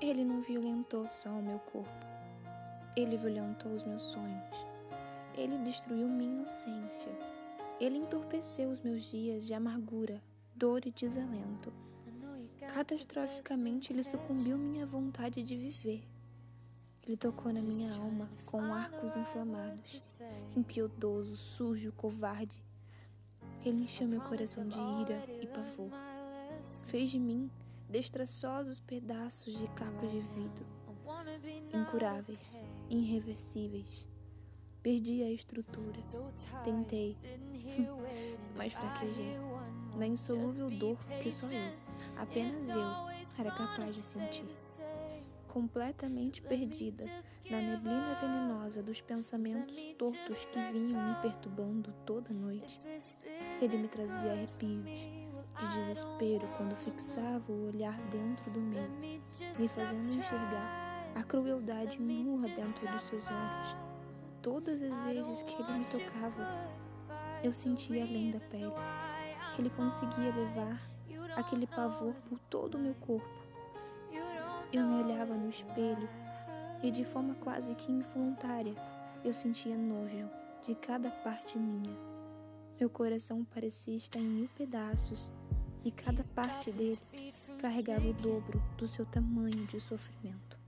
Ele não violentou só o meu corpo, ele violentou os meus sonhos. Ele destruiu minha inocência. Ele entorpeceu os meus dias de amargura, dor e desalento. Catastroficamente, ele sucumbiu minha vontade de viver. Ele tocou na minha alma com arcos inflamados, impiedoso, sujo, covarde. Ele encheu meu coração de ira e pavor. Fez de mim destroçosos pedaços de cacos de vidro, incuráveis, irreversíveis. Perdi a estrutura. Tentei, mas fraquejei. Na insolúvel dor que só eu, apenas eu, era capaz de sentir. Completamente perdida na neblina venenosa dos pensamentos tortos que vinham me perturbando toda noite, ele me trazia arrepios de desespero quando fixava o olhar dentro do meu, me fazendo enxergar a crueldade nua dentro dos seus olhos Todas as vezes que ele me tocava, eu sentia além da pele. Ele conseguia levar aquele pavor por todo o meu corpo. Eu me olhava no espelho e, de forma quase que involuntária, eu sentia nojo de cada parte minha. Meu coração parecia estar em mil pedaços e cada parte dele carregava o dobro do seu tamanho de sofrimento.